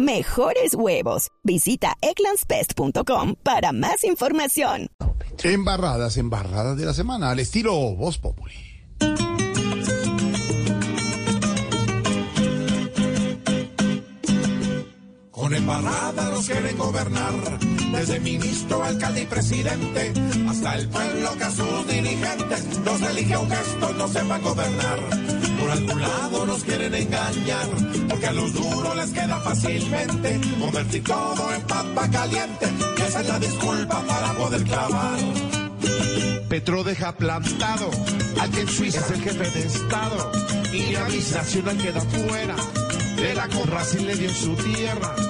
Mejores huevos. Visita egglandsbest.com para más información. Embarradas, embarradas de la semana, al estilo Voz Populi. Con embarrada nos quieren gobernar, desde ministro, alcalde y presidente, hasta el pueblo que a sus dirigentes nos elige un gesto, no sepan gobernar. Por algún lado nos quieren engañar, porque a los duros les queda fácilmente convertir todo en papa caliente, y esa es la disculpa para poder clavar. Petro deja plantado al que en Suiza es el jefe de Estado y la nacional queda fuera de la corra si le dio su tierra.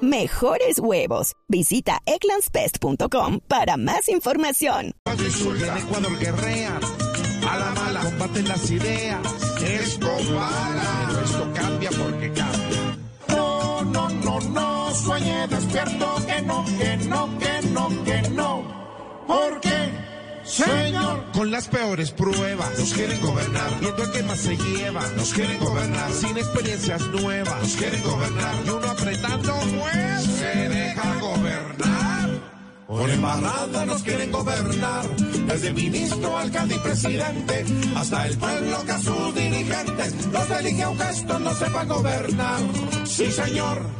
mejores huevos. Visita eclanspest.com para más información. En Ecuador guerrean, a la mala combaten las ideas. Es bala. Esto cambia porque cambia. No, no, no, no, sueñe despierto que no, que no, que no, que no. ¿Por qué? Señor, con las peores pruebas, nos quieren gobernar, viendo el que más se lleva, nos quieren gobernar, sin experiencias nuevas, nos quieren gobernar, y uno apretando, pues, se deja gobernar. Por embarrada nos quieren gobernar, desde ministro, alcalde y presidente, hasta el pueblo que a sus dirigentes los elige un gesto, no sepa gobernar. Sí, señor.